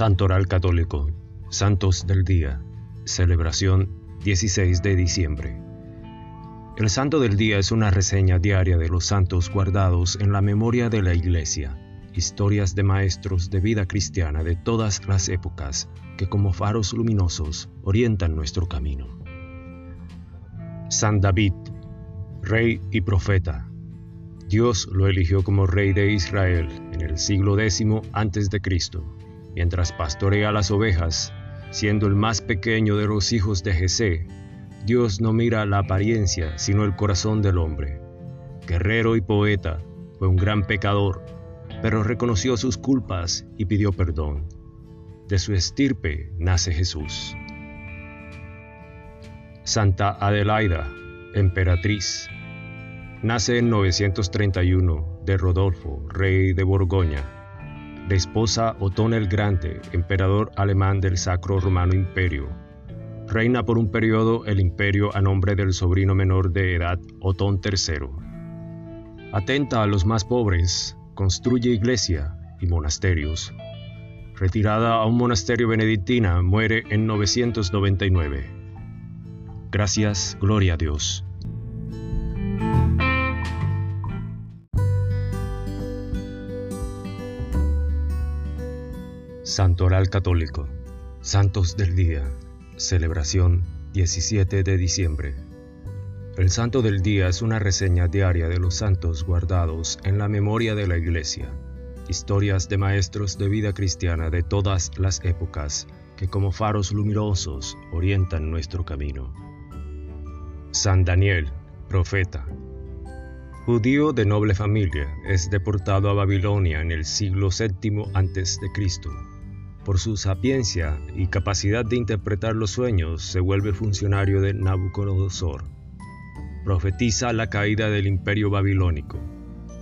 Santoral Católico, Santos del Día, celebración 16 de diciembre. El Santo del Día es una reseña diaria de los santos guardados en la memoria de la Iglesia, historias de maestros de vida cristiana de todas las épocas que como faros luminosos orientan nuestro camino. San David, rey y profeta. Dios lo eligió como rey de Israel en el siglo X antes de Cristo mientras pastorea las ovejas, siendo el más pequeño de los hijos de Jesé, Dios no mira la apariencia, sino el corazón del hombre. Guerrero y poeta, fue un gran pecador, pero reconoció sus culpas y pidió perdón. De su estirpe nace Jesús. Santa Adelaida, emperatriz. Nace en 931 de Rodolfo, rey de Borgoña esposa Otón el Grande, emperador alemán del Sacro Romano Imperio. Reina por un periodo el imperio a nombre del sobrino menor de edad Otón III. Atenta a los más pobres, construye iglesia y monasterios. Retirada a un monasterio benedictina, muere en 999. Gracias, gloria a Dios. Santoral Católico, Santos del Día, celebración 17 de diciembre. El Santo del Día es una reseña diaria de los santos guardados en la memoria de la Iglesia, historias de maestros de vida cristiana de todas las épocas que como faros luminosos orientan nuestro camino. San Daniel, profeta. Judío de noble familia, es deportado a Babilonia en el siglo VII a.C por su sapiencia y capacidad de interpretar los sueños, se vuelve funcionario de Nabucodonosor. Profetiza la caída del imperio babilónico.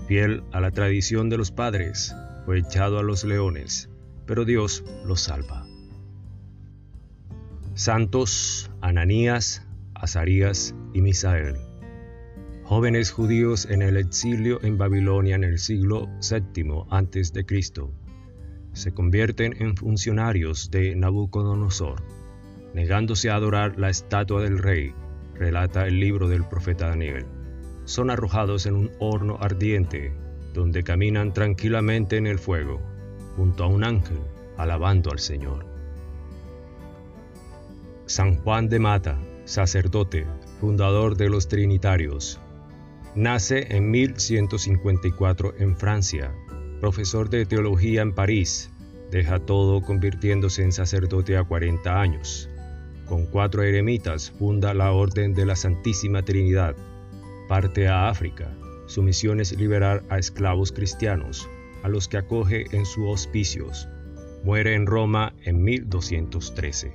Fiel a la tradición de los padres, fue echado a los leones, pero Dios lo salva. Santos Ananías, Azarías y Misael. Jóvenes judíos en el exilio en Babilonia en el siglo VII a.C se convierten en funcionarios de Nabucodonosor, negándose a adorar la estatua del rey, relata el libro del profeta Daniel. Son arrojados en un horno ardiente, donde caminan tranquilamente en el fuego, junto a un ángel, alabando al Señor. San Juan de Mata, sacerdote, fundador de los Trinitarios. Nace en 1154 en Francia profesor de teología en París, deja todo convirtiéndose en sacerdote a 40 años. Con cuatro eremitas funda la Orden de la Santísima Trinidad. Parte a África. Su misión es liberar a esclavos cristianos, a los que acoge en sus hospicios. Muere en Roma en 1213.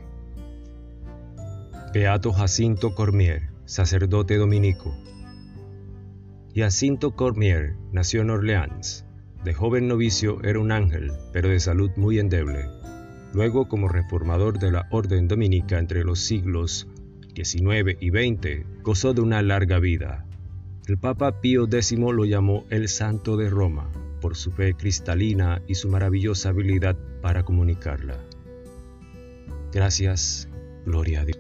Beato Jacinto Cormier, sacerdote dominico. Jacinto Cormier nació en Orleans, de joven novicio era un ángel, pero de salud muy endeble. Luego, como reformador de la orden dominica entre los siglos XIX y XX, gozó de una larga vida. El Papa Pío X lo llamó el Santo de Roma, por su fe cristalina y su maravillosa habilidad para comunicarla. Gracias, gloria a Dios.